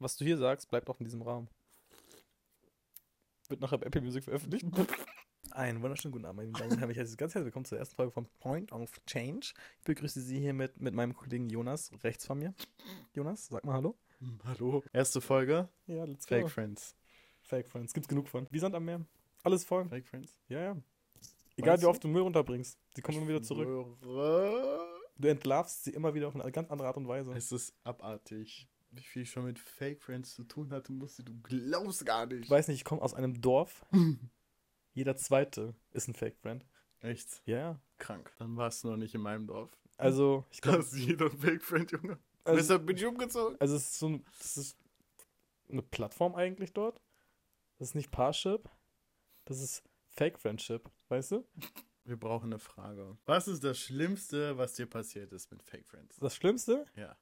Was du hier sagst, bleibt auch in diesem Raum. Wird nachher bei Apple Music veröffentlicht. Einen wunderschönen guten Abend, meine Damen und Herren. Ich heiße Sie ganz herzlich willkommen zur ersten Folge von Point of Change. Ich begrüße Sie hier mit, mit meinem Kollegen Jonas, rechts von mir. Jonas, sag mal Hallo. Hallo. Erste Folge. Ja, let's Fake Friends. Fake Friends. Gibt's genug von. Wie Sand am Meer. Alles voll. Fake Friends. Ja, ja. Egal Meinst wie du? oft du Müll runterbringst. Sie kommen immer wieder zurück. Du entlarvst sie immer wieder auf eine ganz andere Art und Weise. Es ist abartig. Wie viel ich schon mit Fake Friends zu tun hatte, musste du glaubst gar nicht. Ich weiß nicht, ich komme aus einem Dorf. Jeder Zweite ist ein Fake Friend. Echt Ja, ja. krank. Dann warst du noch nicht in meinem Dorf. Also, ich glaube, ist jeder ein Fake Friend, Junge. also, Deshalb bin ich umgezogen. also es ist so ein, das ist eine Plattform eigentlich dort. Das ist nicht Parship. Das ist Fake Friendship, weißt du? Wir brauchen eine Frage. Was ist das Schlimmste, was dir passiert ist mit Fake Friends? Das Schlimmste, Ja.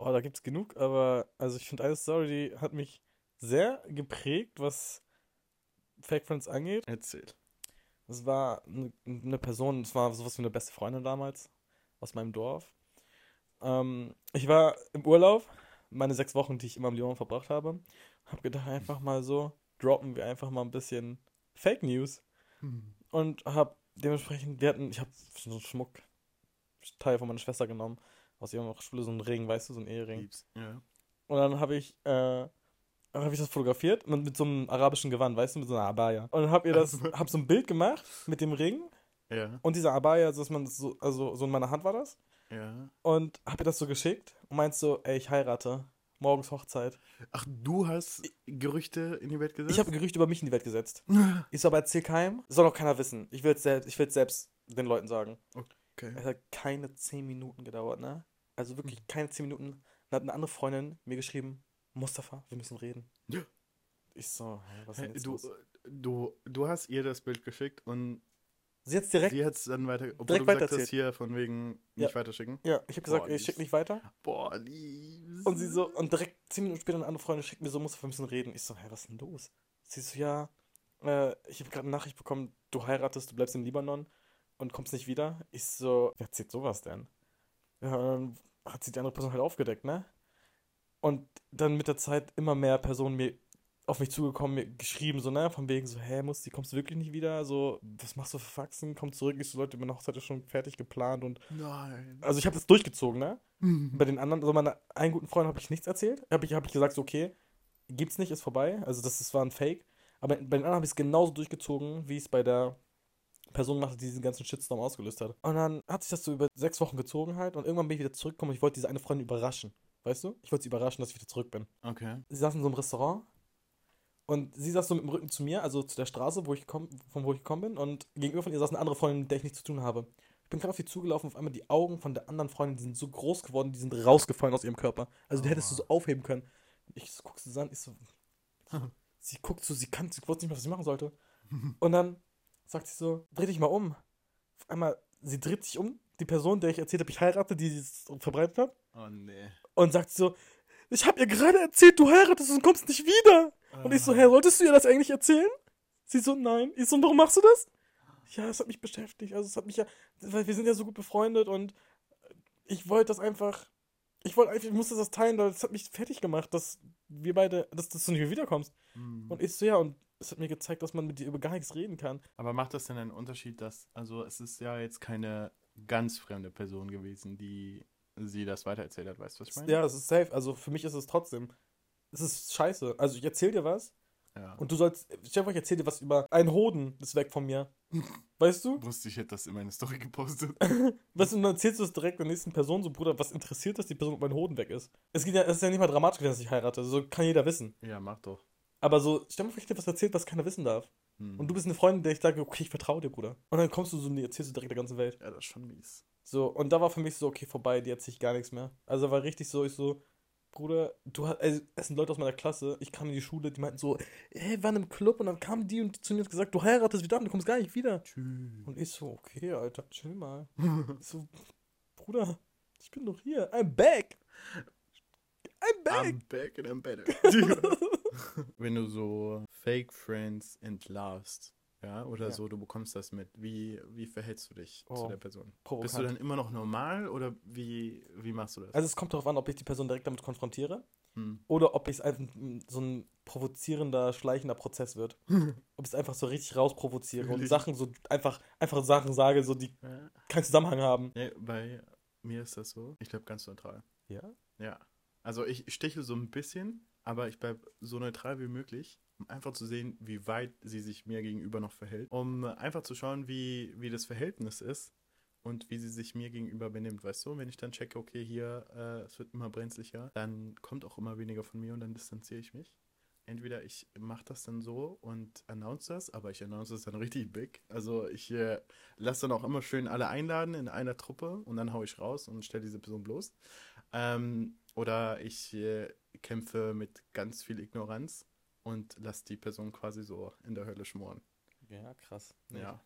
Oh, da gibt's genug, aber also ich finde eine Story, die hat mich sehr geprägt, was Fake Friends angeht. Erzähl. Es war eine, eine Person, es war sowas wie eine beste Freundin damals aus meinem Dorf. Ähm, ich war im Urlaub, meine sechs Wochen, die ich immer im Lyon verbracht habe. Hab gedacht, einfach mal so, droppen wir einfach mal ein bisschen Fake News. Und hab dementsprechend, wir hatten, ich hab so einen Schmuckteil von meiner Schwester genommen, aus ihrer Schule, so einen Ring, weißt du, so einen Ehering. Ja. Und dann habe ich, äh, habe ich das fotografiert mit, mit so einem arabischen Gewand, weißt du, mit so einer Abaya. Und dann hab ihr das, hab so ein Bild gemacht mit dem Ring Ja. und dieser Abaya, also dass man so, also so in meiner Hand war das. Ja. Und hab ihr das so geschickt und meinst so, ey, ich heirate. Morgens Hochzeit. Ach, du hast Gerüchte in die Welt gesetzt? Ich habe Gerüchte über mich in die Welt gesetzt. Ich so, aber erzähl keinem. Soll auch keiner wissen. Ich will es selbst, ich will's selbst den Leuten sagen. Okay. Es hat keine 10 Minuten gedauert, ne? Also wirklich keine 10 Minuten. Dann hat eine andere Freundin mir geschrieben, Mustafa, wir müssen reden. Ja. Ich so, hä, was ist denn jetzt du, los? du, du hast ihr das Bild geschickt und Sie hat's direkt, sie hat es dann weiter, obwohl direkt du gesagt hast, hier von wegen Ja. nicht weiterschicken. ja, ich habe gesagt, Boah, ich lieb's. schick nicht weiter. Boah, liebs. Und sie so, und direkt 10 Minuten später eine andere Freundin schickt mir so, Mustafa, wir müssen reden. Ich so, hä, was ist denn los? Sie so, ja, äh, ich habe gerade eine Nachricht bekommen, du heiratest, du bleibst in Libanon und kommst nicht wieder. Ich so, wer erzählt sowas denn? Ja, dann hat sie die andere Person halt aufgedeckt, ne? Und dann mit der Zeit immer mehr Personen mir auf mich zugekommen, mir geschrieben, so, ne, von wegen so, hä, Musti, kommst du wirklich nicht wieder? So, was machst du für Faxen? Komm zurück. Ich so, Leute, meine Hochzeit ist schon fertig geplant und Nein. also ich habe das durchgezogen, ne? Bei den anderen, also meiner einen guten Freund habe ich nichts erzählt. Habe ich, hab ich gesagt, so, okay, gibt's nicht, ist vorbei. Also das, das war ein Fake. Aber bei den anderen habe ich es genauso durchgezogen, wie es bei der Person gemacht hat, die diesen ganzen Shitstorm ausgelöst hat. Und dann hat sich das so über sechs Wochen gezogen halt und irgendwann bin ich wieder zurückgekommen und ich wollte diese eine Freundin überraschen. Weißt du? Ich wollte sie überraschen, dass ich wieder zurück bin. Okay. Sie saß in so einem Restaurant und sie saß so mit dem Rücken zu mir, also zu der Straße, wo ich komm, von wo ich gekommen bin. Und gegenüber von ihr saß eine andere Freundin, mit der ich nichts zu tun habe. Ich bin gerade auf sie zugelaufen, auf einmal die Augen von der anderen Freundin, die sind so groß geworden, die sind rausgefallen aus ihrem Körper. Also die hättest du so aufheben können. Ich so, guck sie an, ich so. sie guckt so, sie kann, sie wusste nicht mehr, was sie machen sollte. Und dann sagt sie so, dreh dich mal um. Auf einmal, sie dreht sich um, die Person, der ich erzählt habe, ich heirate, die es verbreitet hat. Oh nee. Und sagt so, ich habe ihr gerade erzählt, du heiratest und kommst nicht wieder. Und ich so, hä, wolltest du ihr das eigentlich erzählen? Sie so, nein. Ich so, warum machst du das? Ja, es hat mich beschäftigt. Also es hat mich ja, weil wir sind ja so gut befreundet und ich wollte das einfach, ich wollte einfach, ich musste das teilen, weil es hat mich fertig gemacht, dass wir beide, dass, dass du nicht mehr wiederkommst. Hm. Und ich so, ja, und es hat mir gezeigt, dass man mit dir über gar nichts reden kann. Aber macht das denn einen Unterschied, dass, also es ist ja jetzt keine ganz fremde Person gewesen, die sie das weitererzählt hat, weißt du, was ich meine? Ja, es ist safe. Also für mich ist es trotzdem, es ist scheiße. Also ich erzähl dir was Ja. und du sollst, stell dir vor, ich erzähl dir was über einen Hoden, ist weg von mir. Weißt du? Wusste ich, hätte das in meine Story gepostet. Weißt du, und dann erzählst du es direkt der nächsten Person, so Bruder, was interessiert das, die Person, ob mein Hoden weg ist? Es, geht ja, es ist ja nicht mal dramatisch, dass ich heirate, so kann jeder wissen. ja, mach doch. Aber so, stell dir vor, ich dir was erzählt, was keiner wissen darf. Hm. Und du bist eine Freundin, der ich sage, okay, ich vertraue dir, Bruder. Und dann kommst du so und die erzählst du direkt der ganzen Welt. Ja, das ist schon mies. So, und da war für mich so, okay, vorbei, die erzähle ich gar nichts mehr. Also war richtig so, ich so, Bruder, du hast, also, es sind Leute aus meiner Klasse, ich kam in die Schule, die meinten so, hey, wir waren im Club und dann kamen die und zu mir und gesagt, du heiratest wieder ab, du kommst gar nicht wieder. Tschüss. Und ich so, okay, Alter, chill mal. so, Bruder, ich bin doch hier, I'm back. I'm back. I'm back and I'm better. Wenn du so Fake Friends entlarvst, ja, oder Ja. so, du bekommst das mit, wie, wie verhältst du dich Oh, zu der Person? Bist Provokant. du dann immer noch normal oder wie, wie machst du das? Also es kommt darauf an, ob ich die Person direkt damit konfrontiere. Hm. oder ob es einfach so ein provozierender, schleichender Prozess wird. ob ich es einfach so richtig rausprovoziere und? Sachen so einfach, einfach Sachen sage, so die keinen Zusammenhang haben. Nee, bei mir ist das so. Ich glaube ganz neutral. Ja? Ja. Also ich stichel so ein bisschen, aber ich bleibe so neutral wie möglich, um einfach zu sehen, wie weit sie sich mir gegenüber noch verhält. Um einfach zu schauen, wie, wie das Verhältnis ist und wie sie sich mir gegenüber benimmt, weißt du? Wenn ich dann checke, okay, hier, äh, es wird immer brenzlicher, dann kommt auch immer weniger von mir und dann distanziere ich mich. Entweder ich mache das dann so und announce das, aber ich announce es dann richtig big. Also ich äh, lasse dann auch immer schön alle einladen in einer Truppe und dann hau ich raus und stelle diese Person bloß. Ähm, oder ich äh, kämpfe mit ganz viel Ignoranz und lasse die Person quasi so in der Hölle schmoren. Ja, krass. Ja.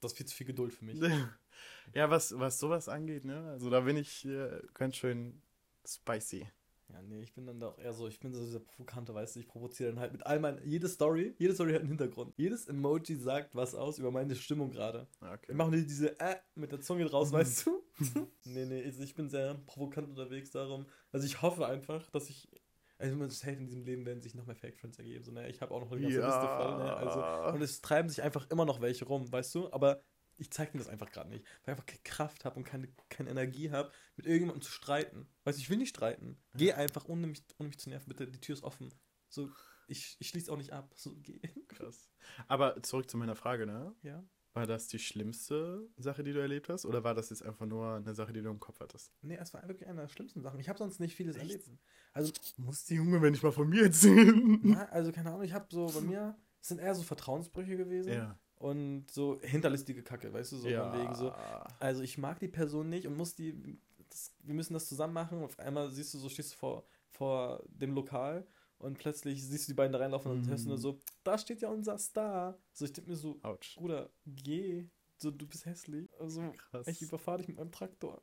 Das ist viel zu viel Geduld für mich. ja, was, was sowas angeht, ne? Also da bin ich äh, ganz schön spicy. Ja, nee, ich bin dann da auch eher so, ich bin so dieser Provokante, weißt du, ich provoziere dann halt mit all meinen, jede Story, jede Story hat einen Hintergrund. Jedes Emoji sagt was aus über meine Stimmung gerade. Ja, Okay. Wir machen die diese äh mit der Zunge draus, weißt du? nee, nee, also ich bin sehr provokant unterwegs darum. Also ich hoffe einfach, dass ich. Also man safe in diesem Leben werden sich noch mehr Fake Friends ergeben. So, ne? Ich habe auch noch eine ganze Ja. Liste voll, ne? Also, und es treiben sich einfach immer noch welche rum, weißt du? Aber ich zeige mir das einfach gerade nicht. Weil ich einfach keine Kraft habe und keine, keine Energie habe, mit irgendjemandem zu streiten. Weißt du, ich will nicht streiten. Geh einfach, ohne mich, ohne mich zu nerven, bitte, die Tür ist offen. So, ich, ich schließe auch nicht ab. So, geh. Krass. Aber zurück zu meiner Frage, ne? Ja. War das die schlimmste Sache, die du erlebt hast? Oder war das jetzt einfach nur eine Sache, die du im Kopf hattest? Nee, es war wirklich eine der schlimmsten Sachen. Ich habe sonst nicht vieles Echt? erlebt. Also, Muss die Junge, wenn ich mal von mir erzählen? Ja, also keine Ahnung, ich habe so bei mir, es sind eher so Vertrauensbrüche gewesen Ja. und so hinterlistige Kacke, weißt du, so ja. von wegen so. Also ich mag die Person nicht und muss die, das, wir müssen das zusammen machen. Und auf einmal siehst du so, stehst du vor, vor dem Lokal und plötzlich siehst du die beiden da reinlaufen und hörst du nur so, da steht ja unser Star. So, ich denke mir so, Autsch. Bruder, geh, so, du bist hässlich. Also, Krass. ich überfahre dich mit meinem Traktor.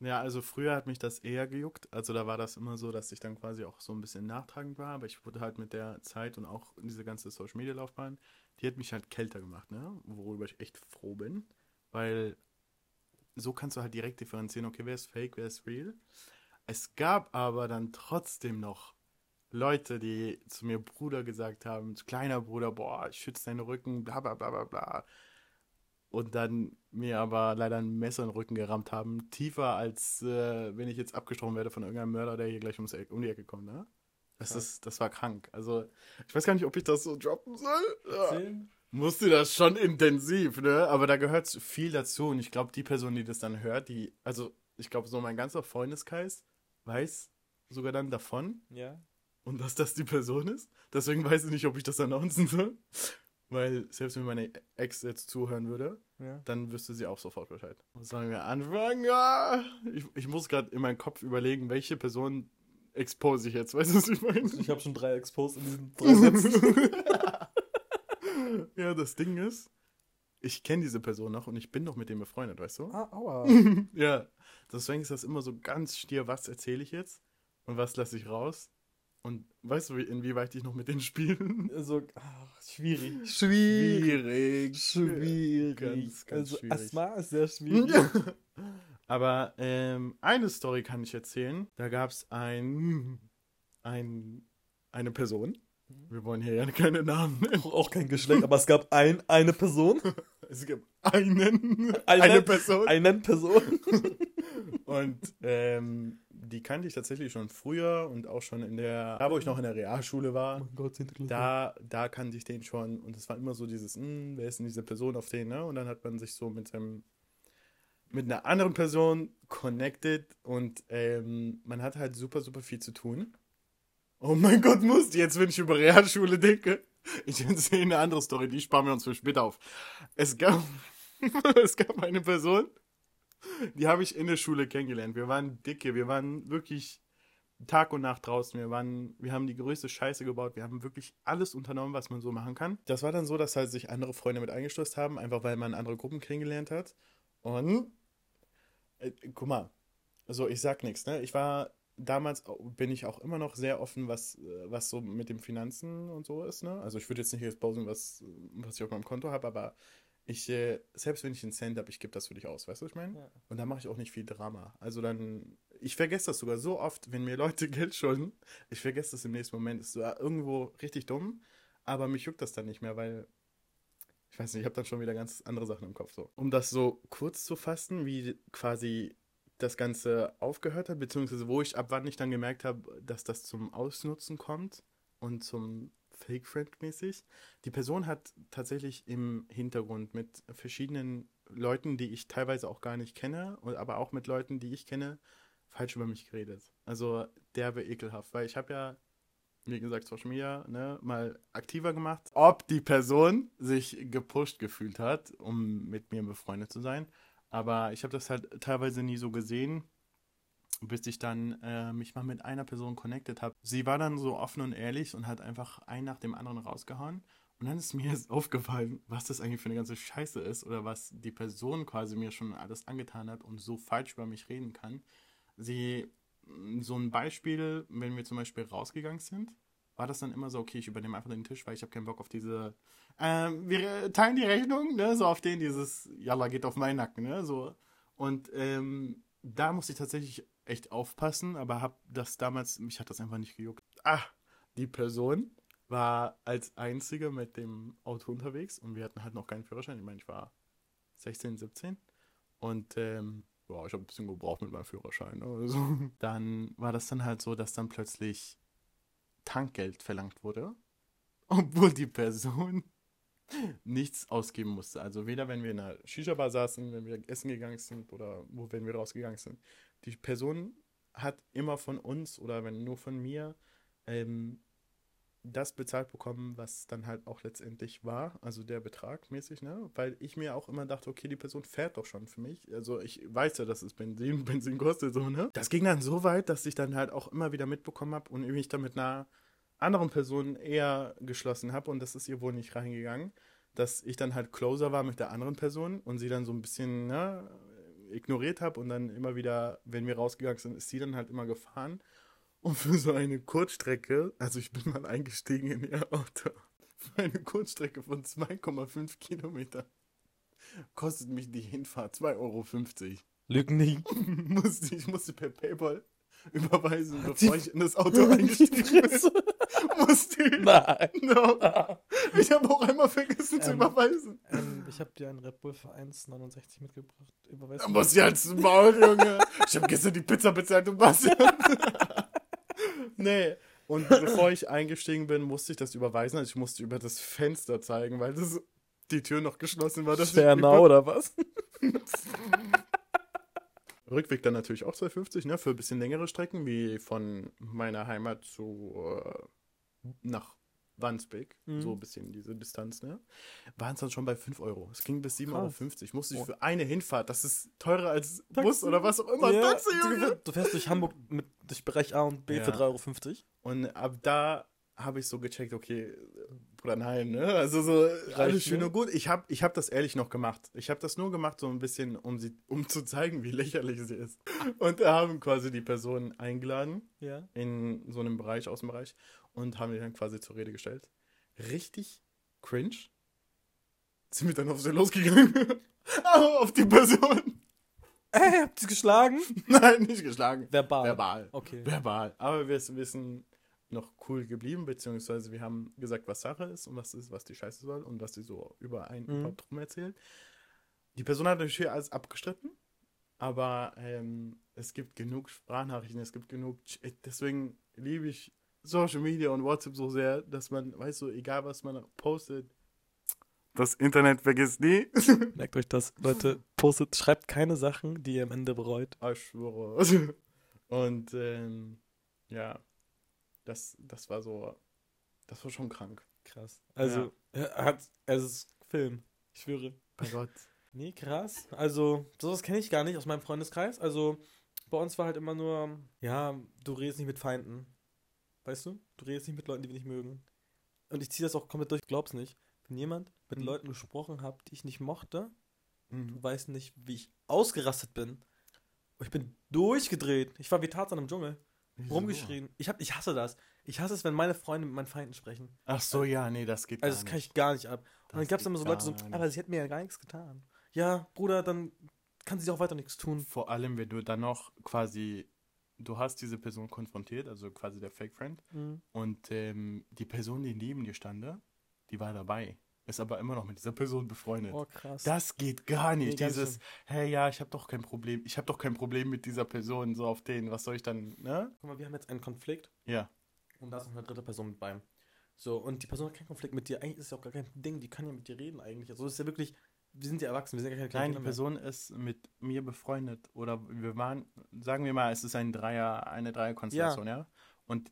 Ja, also früher hat mich das eher gejuckt. Also da war das immer so, dass ich dann quasi auch so ein bisschen nachtragend war. Aber ich wurde halt mit der Zeit und auch diese ganze Social Media Laufbahn, die hat mich halt kälter gemacht, ne? Worüber ich echt froh bin. Weil so kannst du halt direkt differenzieren, okay, wer ist fake, wer ist real. Es gab aber dann trotzdem noch Leute, die zu mir Bruder gesagt haben, kleiner Bruder, boah, ich schütze deinen Rücken, bla bla bla bla bla. Und dann mir aber leider ein Messer in den Rücken gerammt haben, tiefer als äh, wenn ich jetzt abgestochen werde von irgendeinem Mörder, der hier gleich ums Eck, um die Ecke kommt, ne? Das, ist, das war krank. Also, ich weiß gar nicht, ob ich das so droppen soll. Ja. Musste das schon intensiv, ne? Aber da gehört viel dazu. Und ich glaube, die Person, die das dann hört, die, also ich glaube, so mein ganzer Freundeskreis weiß sogar dann davon Ja. Und dass das die Person ist. Deswegen weiß ich nicht, ob ich das announcen soll. Weil selbst wenn meine Ex jetzt zuhören würde, Ja. dann wüsste sie auch sofort Bescheid. Sollen wir anfangen? Ich, ich muss gerade in meinem Kopf überlegen, welche Person expose ich jetzt. Weißt du, was ich meine? Ich habe schon drei Exposed in diesen drei Sätzen. ja, das Ding ist, ich kenne diese Person noch und ich bin noch mit dem befreundet, weißt du? ah, aua. ja. Deswegen ist das immer so ganz stier, was erzähle ich jetzt und was lasse ich raus. Und weißt du, wie- inwieweit ich noch mit denen spiele? So, ach, schwierig. Schwierig. Schwierig. Ganz, ganz also, schwierig. Asthma ist sehr schwierig. Aber ähm, eine Story kann ich erzählen. Da gab es ein, ein, eine Person. Wir wollen hier ja keine Namen nennen. Auch, kein Geschlecht, aber es gab ein, eine Person. Es gibt einen, Eine- eine Person. Eine Person. Und ähm, die kannte ich tatsächlich schon früher und auch schon in der, da wo ich noch in der Realschule war, mein Gott, 10. Klasse. da, da kannte ich den schon. Und es war immer so dieses, "Hm, wer ist denn diese Person auf den, ne? Und dann hat man sich so mit seinem, mit einer anderen Person connected und ähm, man hat halt super, super viel zu tun. Oh mein Gott, muss jetzt, wenn ich über Realschule denke. Ich erzähle eine andere Story, die sparen wir uns für später auf. Es gab, es gab eine Person, die habe ich in der Schule kennengelernt. Wir waren dicke, wir waren wirklich Tag und Nacht draußen. Wir waren, wir haben die größte Scheiße gebaut. Wir haben wirklich alles unternommen, was man so machen kann. Das war dann so, dass halt sich andere Freunde mit eingeschlossen haben, einfach weil man andere Gruppen kennengelernt hat. Und äh, guck mal, also ich sag nichts, ne? Ich war damals bin ich auch immer noch sehr offen, was, äh, was so mit den Finanzen und so ist, ne? Also ich würde jetzt nicht exposen, was, was ich auf meinem Konto habe, aber ich, äh, selbst wenn ich einen Cent habe, ich gebe das für dich aus, weißt du, was ich meine? Ja. Und da mache ich auch nicht viel Drama. Also dann ich vergesse das sogar so oft, wenn mir Leute Geld schulden. Ich vergesse das im nächsten Moment. Ist so irgendwo richtig dumm, aber mich juckt das dann nicht mehr, weil ich weiß nicht, ich habe dann schon wieder ganz andere Sachen im Kopf. So. Um das so kurz zu fassen, wie quasi das Ganze aufgehört hat, beziehungsweise wo ich ab wann ich dann gemerkt habe, dass das zum Ausnutzen kommt und zum Fake-Friend mäßig. Die Person hat tatsächlich im Hintergrund mit verschiedenen Leuten, die ich teilweise auch gar nicht kenne, aber auch mit Leuten, die ich kenne, falsch über mich geredet. Also derbe ekelhaft, weil ich habe ja, wie gesagt, Social Media ne, mal aktiver gemacht, ob die Person sich gepusht gefühlt hat, um mit mir befreundet zu sein. Aber ich habe das halt teilweise nie so gesehen, bis ich dann äh, mich mal mit einer Person connected habe. Sie war dann so offen und ehrlich und hat einfach einen nach dem anderen rausgehauen. Und dann ist mir aufgefallen, was das eigentlich für eine ganze Scheiße ist oder was die Person quasi mir schon alles angetan hat und so falsch über mich reden kann. Sie, so ein Beispiel, wenn wir zum Beispiel rausgegangen sind, war das dann immer so, okay, ich übernehme einfach den Tisch, weil ich habe keinen Bock auf diese, äh, wir teilen die Rechnung, ne, so auf den dieses, Jalla geht auf meinen Nacken, ne, so. Und ähm, da musste ich tatsächlich echt aufpassen, aber habe das damals, mich hat das einfach nicht gejuckt. Ah, die Person war als einzige mit dem Auto unterwegs und wir hatten halt noch keinen Führerschein. Ich meine, ich war 16, 17 und ähm, ja, ich habe ein bisschen gebraucht mit meinem Führerschein. Also. Dann war das dann halt so, dass dann plötzlich Tankgeld verlangt wurde, obwohl die Person nichts ausgeben musste. Also weder wenn wir in einer Shisha-Bar saßen, wenn wir essen gegangen sind oder wo wenn wir rausgegangen sind. Die Person hat immer von uns oder wenn nur von mir ähm, das bezahlt bekommen, was dann halt auch letztendlich war, also der Betrag mäßig, ne? Weil ich mir auch immer dachte, okay, die Person fährt doch schon für mich. Also ich weiß ja, dass es Benzin, Benzin kostet, so, ne? Das ging dann so weit, dass ich dann halt auch immer wieder mitbekommen habe und mich dann mit einer anderen Person eher geschlossen habe und das ist ihr wohl nicht reingegangen, dass ich dann halt closer war mit der anderen Person und sie dann so ein bisschen, ne, ignoriert habe und dann immer wieder, wenn wir rausgegangen sind, ist sie dann halt immer gefahren und für so eine Kurzstrecke, also ich bin mal eingestiegen in ihr Auto, für eine Kurzstrecke von 2,5 Kilometern kostet mich die Hinfahrt 2,50 Euro. Lügen nie. musste, ich musste per Paypal überweisen, bevor die, ich in das Auto eingestiegen bin. musste ich. Nein. No. Ich habe auch einmal vergessen ähm, zu überweisen. Ähm, ich habe dir einen Red Bull für 1,69 mitgebracht. Überweisen. Da muss ich als Maul, Junge. Ich habe gestern die Pizza bezahlt und was. nee. Und bevor ich eingestiegen bin, musste ich das überweisen. Also ich musste über das Fenster zeigen, weil das, die Tür noch geschlossen war. Schwernau oder was? Rückweg dann natürlich auch 250, ne? Für ein bisschen längere Strecken, wie von meiner Heimat zu äh, nach Wandsbek, mhm. so ein bisschen diese Distanz, ne? Waren es dann schon bei 5 Euro. Es ging bis 7,50 Euro. Musste ich für eine Hinfahrt, das ist teurer als Taxi. Bus oder was auch immer. Ja, Taxi, du, du, fährst durch Hamburg mit, durch Bereich A und B ja. für 3,50 Euro. Und ab da habe ich so gecheckt, okay, Bruder, nein, ne? Also so alles schön ne? und gut. Ich habe ich hab das ehrlich noch gemacht. Ich habe das nur gemacht, so ein bisschen, um sie, um zu zeigen, wie lächerlich sie ist. Und da haben quasi die Personen eingeladen ja. in so einem Bereich, Außenbereich, und haben die dann quasi zur Rede gestellt. Richtig cringe. Sind wir dann auf sie losgegangen. auf die Person. Ey, habt ihr geschlagen? Nein, nicht geschlagen. Verbal. Verbal. Okay. Verbal. Aber wir wissen, noch cool geblieben, beziehungsweise wir haben gesagt, was Sache ist und was ist, was die Scheiße soll und was sie so über einen mhm. überhaupt drum erzählt. Die Person hat natürlich alles abgestritten, aber ähm, es gibt genug Sprachnachrichten, es gibt genug, deswegen liebe ich Social Media und WhatsApp so sehr, dass man, weißt du, egal was man postet, das Internet vergisst nie. Merkt euch das, Leute, postet, schreibt keine Sachen, die ihr am Ende bereut. Ich schwöre. Und ähm, ja, das, das war so, das war schon krank. Krass. Also, ja. er hat, es ist Film. Ich schwöre. Bei Gott. Nee, krass. Also, sowas kenne ich gar nicht aus meinem Freundeskreis. Also, bei uns war halt immer nur, ja, du redest nicht mit Feinden. Weißt du? Du redest nicht mit Leuten, die wir nicht mögen. Und ich ziehe das auch komplett durch, ich glaub's nicht. Wenn jemand mit mhm. Leuten gesprochen hat, die ich nicht mochte, mhm. du weißt nicht, wie ich ausgerastet bin. Ich bin durchgedreht. Ich war wie Tarzan im Dschungel. Wieso? rumgeschrien. Ich, hab, ich hasse das. Ich hasse es, wenn meine Freunde mit meinen Feinden sprechen. Ach so, ja, nee, das geht Also, das kann ich gar nicht ab. Das und dann gab es immer so Leute so, aber sie hätten mir ja gar nichts getan. Ja, Bruder, dann kann sie auch weiter nichts tun. Vor allem, wenn du dann noch quasi du hast diese Person konfrontiert, also quasi der Fake Friend, Mhm. und ähm, die Person, die neben dir stand, die war dabei, ist aber immer noch mit dieser Person befreundet. Oh, krass. Das geht gar nicht. Nee, Dieses, hey, ja, ich habe doch kein Problem. Ich habe doch kein Problem mit dieser Person, so auf den. Was soll ich dann, ne? Guck mal, wir haben jetzt einen Konflikt Ja. und da ist noch eine dritte Person mit bei. So, und die Person hat keinen Konflikt mit dir. Eigentlich ist es ja auch gar kein Ding, die kann ja mit dir reden eigentlich. Also es ist ja wirklich, wir sind ja erwachsen, wir sind ja keine kleinen Nein, die mehr. Person ist mit mir befreundet. Oder wir waren, sagen wir mal, es ist ein Dreier, eine Dreierkonstellation, ja. Und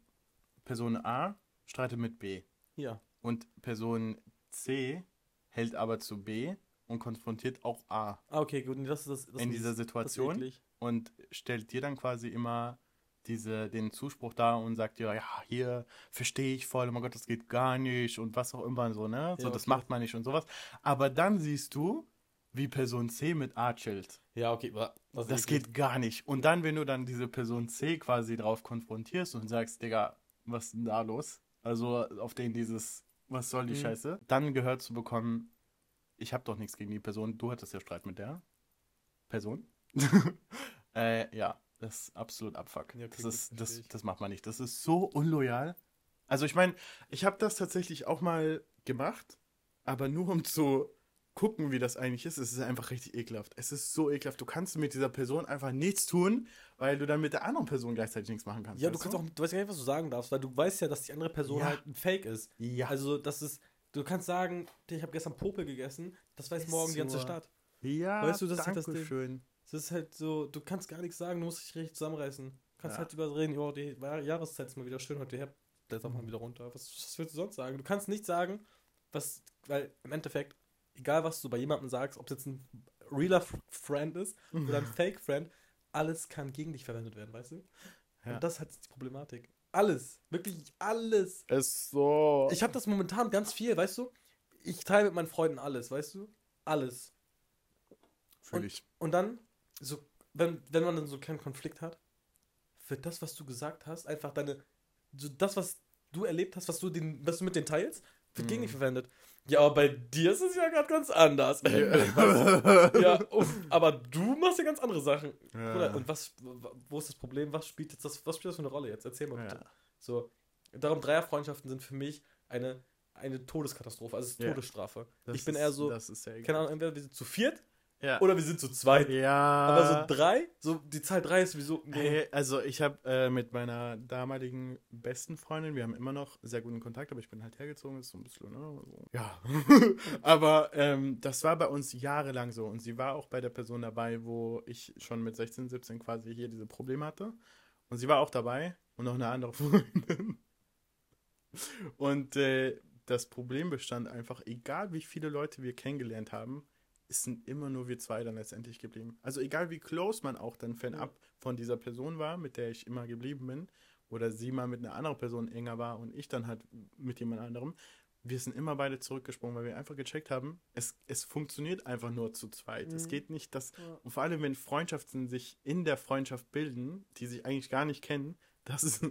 Person A streitet mit B. Ja. Und Person C hält aber zu B und konfrontiert auch A Ah, okay, gut. Das ist das, das in ist- dieser Situation. und stellt dir dann quasi immer diese, den Zuspruch da und sagt dir, ja, hier verstehe ich voll, oh mein Gott, das geht gar nicht und was auch immer so, ne? So, Ja, das okay. macht man nicht und sowas. Aber dann siehst du, wie Person C mit A chillt. Ja, okay. Das, Das geht gar nicht. Und dann, wenn du dann diese Person C quasi drauf konfrontierst und sagst, Digga, was ist denn da los? Also auf den dieses, was soll die Mhm. Scheiße? Dann gehört zu bekommen, ich habe doch nichts gegen die Person, du hattest ja Streit mit der Person. äh, ja, das ist absolut Abfuck. Ja, okay, das, ist, das, das macht man nicht. Das ist so unloyal. Also ich meine, ich habe das tatsächlich auch mal gemacht, aber nur um zu gucken, wie das eigentlich ist. Es ist einfach richtig ekelhaft. Es ist so ekelhaft. Du kannst mit dieser Person einfach nichts tun, weil du dann mit der anderen Person gleichzeitig nichts machen kannst. Ja, du kannst auch, du weißt ja gar nicht, was du sagen darfst, weil du weißt ja, dass die andere Person Ja. halt ein Fake ist. Ja. Also, das ist, du kannst sagen, ich habe gestern Popel gegessen, das weiß Ist morgen die ganze. Stadt. ja, Weißt du, das ist halt das Ding. Dankeschön. Es ist halt so, du kannst gar nichts sagen, du musst dich richtig zusammenreißen. Du kannst Ja. halt überreden, oh, die Jahr- Jahreszeit ist mal wieder schön, heute her, blätter Mhm. mal wieder runter. Was, was willst du sonst sagen? Du kannst nicht sagen, was, weil im Endeffekt, egal was du bei jemandem sagst, ob es jetzt ein realer Friend ist oder ein Fake Friend, alles kann gegen dich verwendet werden, weißt du? Ja. Und das hat die Problematik. Alles, wirklich alles. ist so. Ich habe das momentan ganz viel, weißt du? Ich teile mit meinen Freunden alles, weißt du? Alles. Fühl ich. Und dann, so, wenn, wenn man dann so keinen Konflikt hat, wird das, was du gesagt hast, einfach deine, so das, was du erlebt hast, was du, den, was du mit denen teilst, wird gegen Mhm. dich verwendet. Ja, aber bei dir ist es ja gerade ganz anders. ja, uff, aber du machst ja ganz andere Sachen. Ja. Bruder, und was, wo ist das Problem? Was spielt jetzt das, was spielt das für eine Rolle jetzt? Erzähl mal bitte. Ja. So, darum, Dreierfreundschaften sind für mich eine, eine Todeskatastrophe, also Ja. Todesstrafe. Das ich bin ist- eher so, Das ist ja keine Ahnung, entweder wir sind zu viert Ja. oder wir sind zu zweit. ja. Aber so drei, so die Zahl drei ist sowieso. Nee. Also ich habe äh, mit meiner damaligen besten Freundin, wir haben immer noch sehr guten Kontakt, aber ich bin halt hergezogen, ist so ein bisschen, ne? So. Ja. aber ähm, das war bei uns jahrelang so und sie war auch bei der Person dabei, wo ich schon mit 16, 17 quasi hier diese Probleme hatte. Und sie war auch dabei und noch eine andere Freundin. Und äh, das Problem bestand einfach, egal wie viele Leute wir kennengelernt haben, es sind immer nur wir zwei dann letztendlich geblieben. Also egal wie close man auch dann fernab von dieser Person war, mit der ich immer geblieben bin, oder sie mal mit einer anderen Person enger war und ich dann halt mit jemand anderem, wir sind immer beide zurückgesprungen, weil wir einfach gecheckt haben, es, es funktioniert einfach nur zu zweit. Es Mhm. geht nicht, dass, Ja. und vor allem wenn Freundschaften sich in der Freundschaft bilden, die sich eigentlich gar nicht kennen, das ist,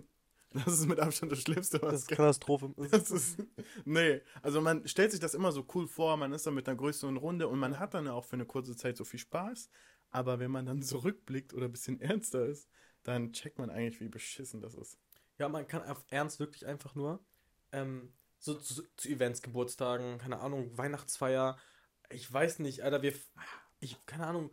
das ist mit Abstand das Schlimmste, was Das ist. Katastrophe. Das ist, nee, also man stellt sich das immer so cool vor, man ist dann mit einer größeren Runde und man hat dann auch für eine kurze Zeit so viel Spaß, aber wenn man dann zurückblickt oder ein bisschen ernster ist, dann checkt man eigentlich, wie beschissen das ist. Ja, man kann auf Ernst wirklich einfach nur ähm, so zu, zu Events, Geburtstagen, keine Ahnung, Weihnachtsfeier, ich weiß nicht, Alter, wir, ich, keine Ahnung,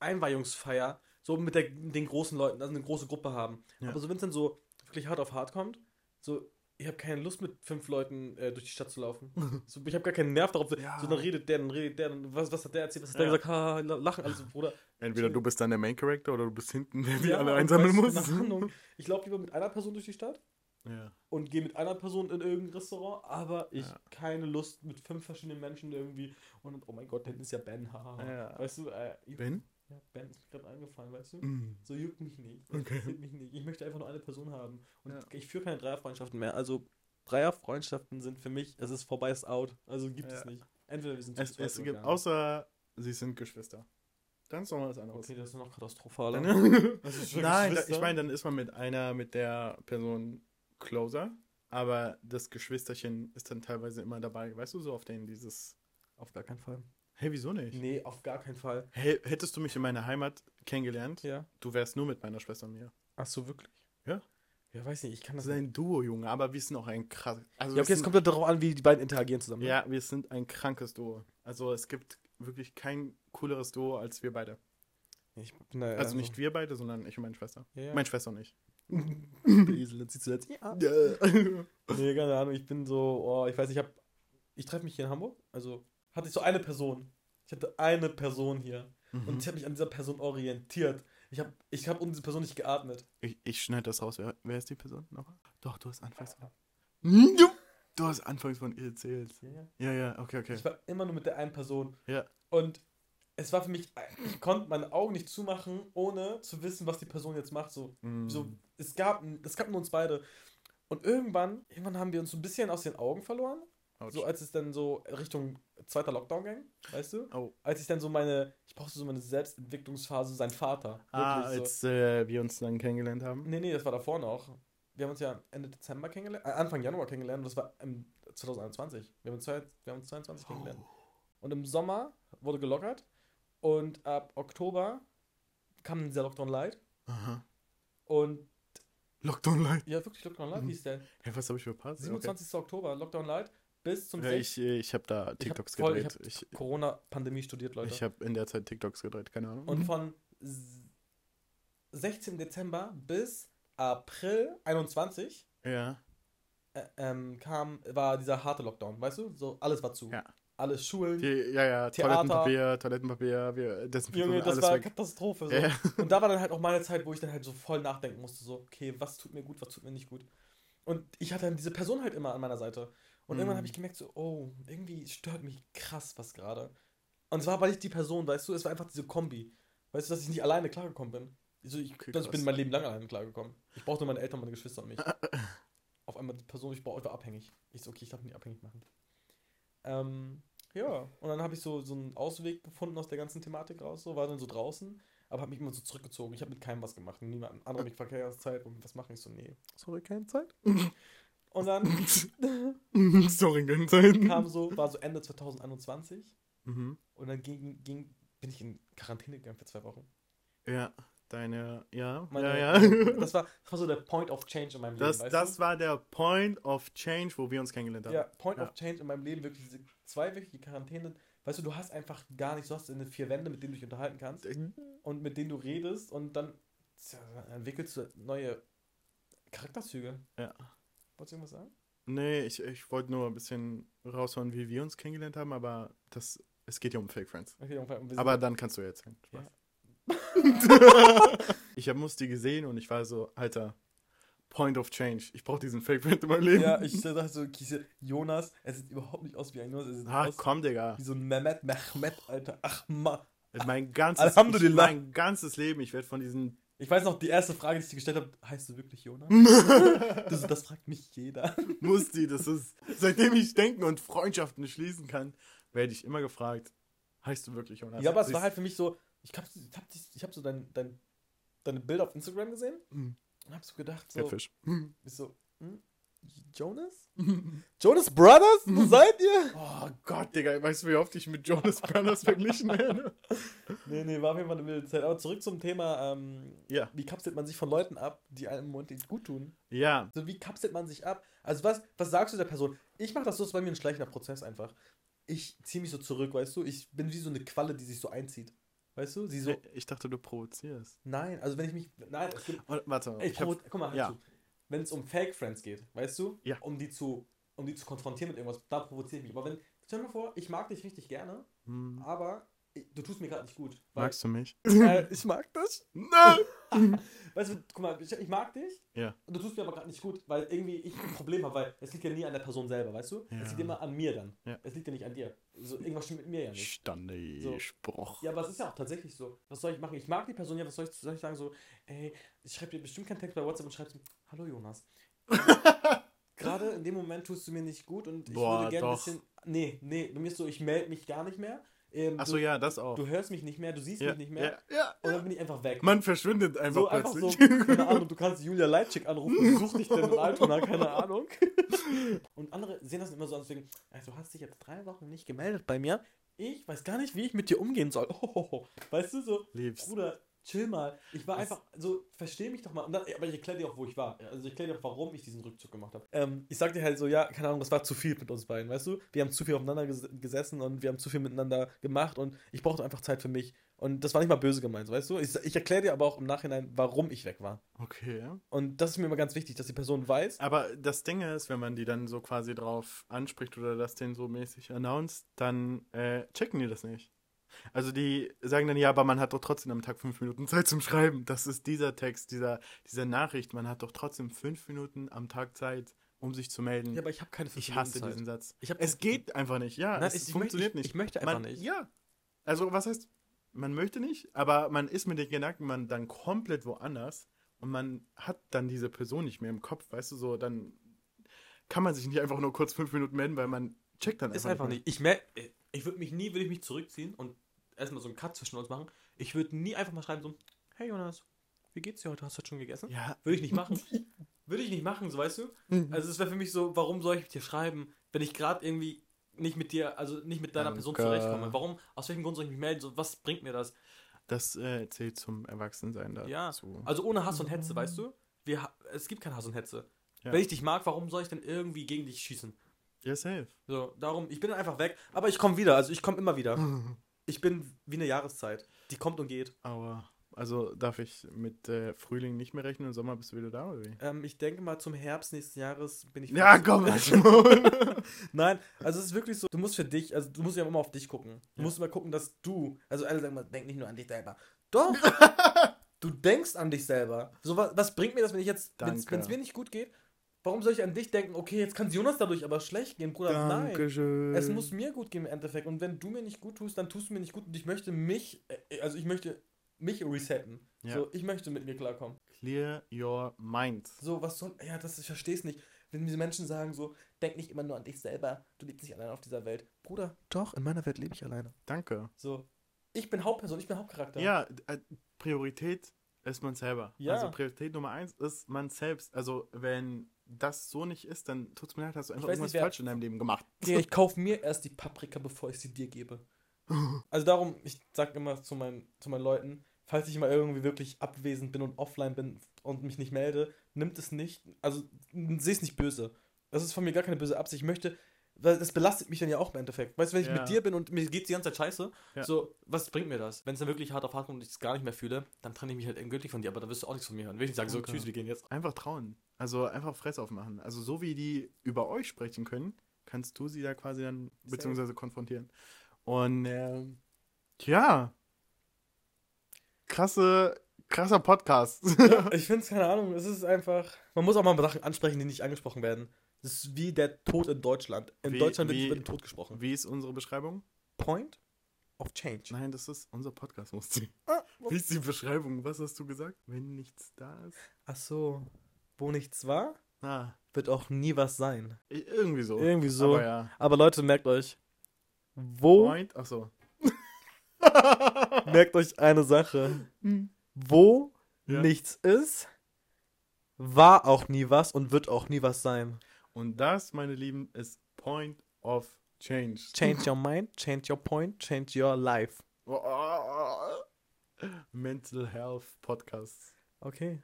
Einweihungsfeier, so mit, der, mit den großen Leuten, also eine große Gruppe haben. Ja. Aber so, wenn es dann so wirklich hart auf hart kommt, so, ich habe keine Lust mit fünf Leuten äh, durch die Stadt zu laufen. so, ich habe gar keinen Nerv darauf. Ja. So, dann redet der, dann redet der, dann, was, was hat der erzählt, was hat der Ja. gesagt, ha, lachen, also, Bruder. Entweder du bist dann der Main Character oder du bist hinten, der die alle und einsammeln muss. Ich laufe lieber mit einer Person durch die Stadt Ja. und gehe mit einer Person in irgendein Restaurant, aber ich Ja. keine Lust mit fünf verschiedenen Menschen irgendwie und oh mein Gott, dann ist ja Ben, haha. Ja. Weißt du, äh, Ben? Ja, Ben ist mir gerade eingefallen, weißt du? Mm. So juckt mich nicht. Das Okay. mich nicht. Ich möchte einfach nur eine Person haben. Und Ja. ich führe keine Dreierfreundschaften mehr. Also Dreierfreundschaften sind für mich, es ist vorbei, ist out. Also gibt es Ja. nicht. Entweder wir sind Es, es oder gibt, außer sie sind Geschwister. Dann ist noch was anderes. Okay, das ist noch katastrophaler. Das Nein, da, ich meine, dann ist man mit einer, mit der Person closer, aber das Geschwisterchen ist dann teilweise immer dabei. Weißt du, so auf denen dieses. Auf gar keinen Fall. Hey, wieso nicht? Nee, auf gar keinen Fall. Hey, hättest du mich in meiner Heimat kennengelernt, Ja. du wärst nur mit meiner Schwester und mir. Ach so, wirklich? Ja. Ja, weiß nicht, ich kann Das das ist nicht. ein Duo, Junge, aber wir sind auch ein krass. Also Ja, wir okay, es sind- kommt ja darauf an, wie die beiden interagieren zusammen. ne? Ja, wir sind ein krankes Duo. Also es gibt wirklich kein cooleres Duo als wir beide. Ich bin da, Also nicht wir beide, sondern ich und meine Schwester. Ja, ja. Meine Schwester und ich. Esel, du jetzt. Ja. Ja. Nee, keine Ahnung, ich bin so, oh, ich weiß, ich hab. Ich treffe mich hier in Hamburg. Also hatte ich so eine Person. Ich hatte eine Person hier. Mhm. Und ich habe mich an dieser Person orientiert. Ich habe ich hab um diese Person nicht geatmet. ich ich schneide das raus. Wer, wer ist die Person noch? Doch, du hast anfangs von. Du hast anfangs von ihr erzählt. Ja, ja. Ja, ja, okay, okay. Ich war immer nur mit der einen Person. Ja. Und es war für mich, ich konnte meine Augen nicht zumachen, ohne zu wissen, was die Person jetzt macht. So, Mm. so es gab, es gab nur uns beide. Und irgendwann, irgendwann haben wir uns so ein bisschen aus den Augen verloren. Ouch. So als es dann so Richtung zweiter Lockdown ging, weißt du? oh. Als ich dann so meine, ich brauchte so meine Selbstentwicklungsphase, sein Vater. Ah, Wirklich so. als äh, wir uns dann kennengelernt haben. Nee, nee, das war davor noch. Wir haben uns ja Ende Dezember kennengelernt, äh, Anfang Januar kennengelernt und das war im 2021. Wir haben uns, zwei, wir haben uns 22 kennengelernt. Und im Sommer wurde gelockert und ab Oktober kam dieser Lockdown Light Aha. und Lockdown Light. ja, wirklich Lockdown Light Mhm. hieß der. Ja, was habe ich verpasst? 27. Oktober, Lockdown Light bis zum. Ja, 6. ich ich habe da TikToks voll- ich gedreht. hab Ich, Corona-Pandemie studiert, Leute. ich habe in der Zeit TikToks gedreht, keine Ahnung. Und von s- 16. Dezember bis April 21 ja. äh, ähm, kam, war dieser harte Lockdown, weißt du? So, alles war zu. Ja. Alle Schulen. Die, ja, ja, Theater. Toilettenpapier, Toilettenpapier, wir desinfizieren Junge, das alles war weg. Katastrophe. So. Ja. Und da war dann halt auch meine Zeit, wo ich dann halt so voll nachdenken musste, so, okay, was tut mir gut, was tut mir nicht gut. Und ich hatte dann diese Person halt immer an meiner Seite. Und irgendwann Mhm. habe ich gemerkt, so, oh, irgendwie stört mich krass was gerade. Und es war aber nicht die Person, weißt du, es war einfach diese Kombi. Weißt du, dass ich nicht alleine klargekommen bin. Also ich, Okay, also ich bin mein Leben lang alleine klargekommen. Ich brauchte meine Eltern, meine Geschwister und mich. Auf einmal die Person, ich, brauch, ich war abhängig. Ich so, okay, ich darf mich nicht abhängig machen. Ähm, ja, und dann habe ich so, so einen Ausweg gefunden aus der ganzen Thematik raus, so, war dann so draußen, aber habe mich immer so zurückgezogen. Ich habe mit keinem was gemacht. Niemand andere mich Verkehrszeit und was machen ich so, nee, sorry, keine Zeit. Und dann Sorry, Zeit. kam so, war so Ende 2021 Mhm. und dann ging, ging, bin ich in Quarantäne gegangen für zwei Wochen. Ja, deine, ja, Meine, ja, ja. Das, war, das war so der Point of Change in meinem Das, Leben. das du? war der Point of Change, wo wir uns kennengelernt haben. Ja, Point Ja. of Change in meinem Leben, wirklich diese zweiwöchige Quarantäne. Weißt du, du hast einfach gar nichts, du hast deine vier Wände, mit denen du dich unterhalten kannst und mit denen du redest und dann entwickelst du neue Charakterzüge. Ja. Wolltest du irgendwas sagen? Nee, ich, ich wollte nur ein bisschen raushauen, wie wir uns kennengelernt haben, aber das, es geht ja um Fake Friends. Okay, sind- Aber dann kannst du jetzt sein. Ja. ich habe Musti gesehen und ich war so, Alter, Point of Change. Ich brauche diesen Fake Friend in meinem Leben. ja, ich dachte so, Jonas, er sieht überhaupt nicht aus wie ein Jonas, er sieht Ah, aus komm, Digga. wie so ein Mehmet Mehmet, Alter. Ach, ma. Mein ganzes, Alhamdulillah. mein ganzes Leben, ich werde von diesen Ich weiß noch, die erste Frage, die ich dir gestellt habe, heißt du wirklich Jonas? das, das fragt mich jeder. Musti, das ist, seitdem ich denken und Freundschaften schließen kann, werde ich immer gefragt, heißt du wirklich Jonas? Ja, aber es Siehst- war halt für mich so, ich hab, ich hab, ich hab so dein, dein, deine Bilder auf Instagram gesehen Mhm. und hab so gedacht, so, Catfish. ich so, hm? Jonas? Jonas Brothers? Wo seid ihr? Oh Gott, Digga, weißt du, wie oft ich mit Jonas Brothers verglichen werde? Nee, nee, war auf jeden Fall eine wilde Zeit. Aber zurück zum Thema, ähm, Ja. wie kapselt man sich von Leuten ab, die einem im Moment nicht gut tun? Ja, So, wie kapselt man sich ab? Also, was, was sagst du der Person? Ich mache das so, das ist bei mir ein schleichender Prozess einfach. Ich ziehe mich so zurück, weißt du? Ich bin wie so eine Qualle, die sich so einzieht. Weißt du? Sie so, ich dachte, du provozierst. nein, also wenn ich mich, nein, es gibt, Oh, warte, Ey, ich hab, guck mal, ja. ja. Wenn es um Fake Friends geht, weißt du? Ja. Um die zu, um die zu konfrontieren mit irgendwas, da provoziere ich mich. Aber wenn, stell dir mal vor, ich mag dich richtig gerne, Hm, aber du tust mir gerade nicht gut. Weil, magst du mich? äh, ich mag dich. Nein! Weißt du, guck mal, ich, ich mag dich, Ja. und du tust mir aber gerade nicht gut, weil irgendwie ich ein Problem habe, weil es liegt ja nie an der Person selber, weißt du? Ja. Es liegt immer an mir dann. Ja. Es liegt ja nicht an dir. So, irgendwas stimmt mit mir ja nicht. Standespruch. Ja, aber es ist ja auch tatsächlich so. Was soll ich machen? Ich mag die Person ja, was soll ich, soll ich sagen? So, ey, ich schreibe dir bestimmt keinen Text bei WhatsApp und schreibst ihm, hallo Jonas. Gerade in dem Moment tust du mir nicht gut und ich Boah, würde gerne ein bisschen. Nee, nee, bei mir ist so, ich melde mich gar nicht mehr. Ähm, Achso, ja, das auch. du hörst mich nicht mehr, du siehst ja, mich nicht mehr. Ja, ja. Und dann bin ich einfach weg. Man verschwindet einfach so einfach so, plötzlich. keine Ahnung, du kannst Julia Leitschik anrufen, such dich denn in Altona, keine Ahnung. Und andere sehen das immer so, als wegen, also du hast dich jetzt drei Wochen nicht gemeldet bei mir. Ich weiß gar nicht, wie ich mit dir umgehen soll. Hohoho. Weißt du, so, Liebst. Bruder, chill mal. Ich war Das- einfach so, versteh mich doch mal. Und dann, aber ich erkläre dir auch, wo ich war. Also ich erkläre dir auch, warum ich diesen Rückzug gemacht habe. Ähm, ich sag dir halt so, ja, keine Ahnung, das war zu viel mit uns beiden, weißt du? Wir haben zu viel aufeinander ges gesessen und wir haben zu viel miteinander gemacht und ich brauchte einfach Zeit für mich. Und das war nicht mal böse gemeint, weißt du? Ich, ich erkläre dir aber auch im Nachhinein, warum ich weg war. Okay. Und das ist mir immer ganz wichtig, dass die Person weiß. Aber das Ding ist, wenn man die dann so quasi drauf anspricht oder das denen so mäßig announced, dann äh, checken die das nicht. Also die sagen dann, ja, aber man hat doch trotzdem am Tag fünf Minuten Zeit zum Schreiben. Das ist dieser Text, dieser, dieser Nachricht. Man hat doch trotzdem fünf Minuten am Tag Zeit, um sich zu melden. Ja, aber ich habe keine fünf ich hasse Minuten diesen Satz. Ich hab Es geht einfach nicht, ja. Nein, es ich, funktioniert ich, nicht. Ich möchte einfach man, nicht. Ja. Also, was heißt, man möchte nicht, aber man ist mit den Gedanken man dann komplett woanders und man hat dann diese Person nicht mehr im Kopf, weißt du, so, dann kann man sich nicht einfach nur kurz fünf Minuten melden, weil man checkt dann Ist einfach, einfach nicht. Ich ich würde mich nie, würde ich mich zurückziehen und erstmal so einen Cut zwischen uns machen. Ich würde nie einfach mal schreiben so, hey Jonas, wie geht's dir heute? Hast du heute schon gegessen? Ja, Würde ich nicht machen. würde ich nicht machen, so weißt du? Also es wäre für mich so, warum soll ich mit dir schreiben, wenn ich gerade irgendwie nicht mit dir, also nicht mit deiner Person zurechtkomme? Warum, aus welchem Grund soll ich mich melden? So, was bringt mir das? das äh, zählt zum Erwachsensein dazu. Ja. Also ohne Hass und Hetze, weißt du? Wir, es gibt kein Hass und Hetze. Ja. Wenn ich dich mag, warum soll ich denn irgendwie gegen dich schießen? Ja, safe. So, darum, ich bin einfach weg, aber ich komme wieder, also ich komme immer wieder. Ich bin wie eine Jahreszeit. Die kommt und geht. Aber, also darf ich mit äh, Frühling nicht mehr rechnen und Sommer bist du wieder da, oder wie? Ähm, ich denke mal, zum Herbst nächsten Jahres bin ich. Ja, komm, lass mal. Nein, also es ist wirklich so, du musst für dich, also du musst ja immer auf dich gucken. Du Ja. musst immer gucken, dass du, also alle sagen mal, denk nicht nur an dich selber. Doch! du denkst an dich selber. So, was, was bringt mir das, wenn ich jetzt, wenn es mir nicht gut geht? Warum soll ich an dich denken, okay, jetzt kann Jonas dadurch aber schlecht gehen, Bruder? Nein. Dankeschön. Es muss mir gut gehen im Endeffekt. Und wenn du mir nicht gut tust, dann tust du mir nicht gut. Und ich möchte mich, äh, also ich möchte mich resetten. Ja. So, ich möchte mit mir klarkommen. Clear your mind. So, was soll. Ja, das, ich verstehe es nicht. Wenn diese Menschen sagen so, denk nicht immer nur an dich selber, du lebst nicht allein auf dieser Welt. Bruder, doch, in meiner Welt lebe ich alleine. Danke. So, ich bin Hauptperson, ich bin Hauptcharakter. Ja, äh, Priorität ist man selber. Ja. Also Priorität Nummer eins ist man selbst. Also wenn das so nicht ist, dann tut's mir leid, hast du einfach irgendwas nicht, falsch in deinem Leben gemacht. Okay, ich kaufe mir erst die Paprika, bevor ich sie dir gebe. Also darum, ich sag immer zu meinen, zu meinen Leuten, falls ich mal irgendwie wirklich abwesend bin und offline bin und mich nicht melde, nimmt es nicht, also seh es nicht böse. Das ist von mir gar keine böse Absicht. Ich möchte, weil das belastet mich dann ja auch im Endeffekt. Weißt du, wenn ich Ja. mit dir bin und mir geht die ganze Zeit scheiße, Ja. so, was bringt mir das? Wenn es dann wirklich hart auf hart kommt und ich es gar nicht mehr fühle, dann trenne ich mich halt endgültig von dir, aber da wirst du auch nichts von mir hören. Will ich nicht sagen, so, Okay. tschüss, wir gehen jetzt. Einfach trauen. Also einfach Fress aufmachen. Also so wie die über euch sprechen können, kannst du sie da quasi dann beziehungsweise konfrontieren. Und ähm, ja. Krasse, krasser Podcast. Ich finde es, keine Ahnung, es ist einfach. Man muss auch mal Sachen ansprechen, die nicht angesprochen werden. Das ist wie der Tod in Deutschland. In Wie- Deutschland wird wie- über den Tod gesprochen. Wie ist unsere Beschreibung? Point of Change. Nein, das ist unser Podcast, muss ich. Ah, Wie ist die Beschreibung? Was hast du gesagt? Wenn nichts da ist. Ach so. Wo nichts war, Ah, wird auch nie was sein. irgendwie so. Irgendwie so. Aber ja. Aber Leute, merkt euch. Wo, Point? Ach so. merkt euch eine Sache. Wo Ja. nichts ist, war auch nie was und wird auch nie was sein. Und das, meine Lieben, ist Point of Change. Change your mind, change your point, change your life. Mental Health Podcast. Okay,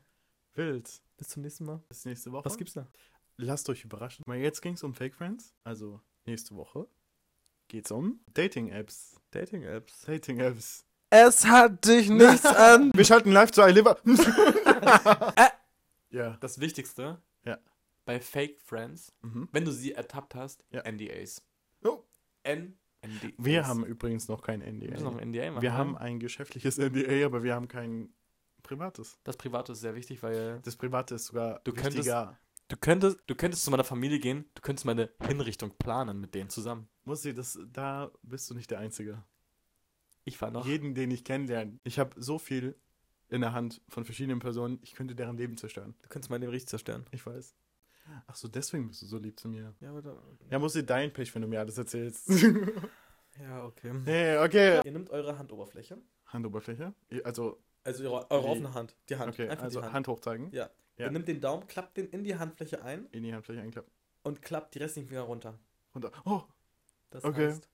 Wild. bis zum nächsten Mal. Bis nächste Woche. Was gibt's da? Lasst euch überraschen. Weil jetzt ging es um Fake Friends. Also nächste Woche geht's um Dating-Apps. Dating-Apps. Dating-Apps. Es hat dich nichts an. Wir schalten live zu iLiver. ja. Das Wichtigste Ja. Bei Fake Friends, Mhm. wenn du sie ertappt hast, Ja. NDAs. Oh. N NDAs. Wir haben übrigens noch kein Wir müssen noch NDA. ein NDA machen. Wir ne? haben ein geschäftliches NDA, aber wir haben kein privates. das Private ist sehr wichtig, weil Das private ist sogar Du könntest- wichtiger. du könntest, du könntest zu meiner Familie gehen, du könntest meine Hinrichtung planen mit denen zusammen. Muss ich, das, da bist du nicht der Einzige. Ich war noch. Jeden, den ich kennenlerne. Ich habe so viel in der Hand von verschiedenen Personen, ich könnte deren Leben zerstören. Du könntest mein Leben richtig zerstören. Ich weiß. Ach so, deswegen bist du so lieb zu mir. Ja, aber da, Ja, muss dir dein Pech, wenn du mir alles erzählst. ja okay. hey, okay. Ihr nehmt eure Handoberfläche, Oberfläche. Also, also eure, eure offene Hand, die Hand, okay, einfach also Hand. Hand. hochzeigen. Ja. Ja. Ihr nehmt den Daumen, klappt den in die Handfläche ein In die Handfläche einklappen. und klappt die restlichen Finger runter. Runter. Oh, Das Okay. heißt,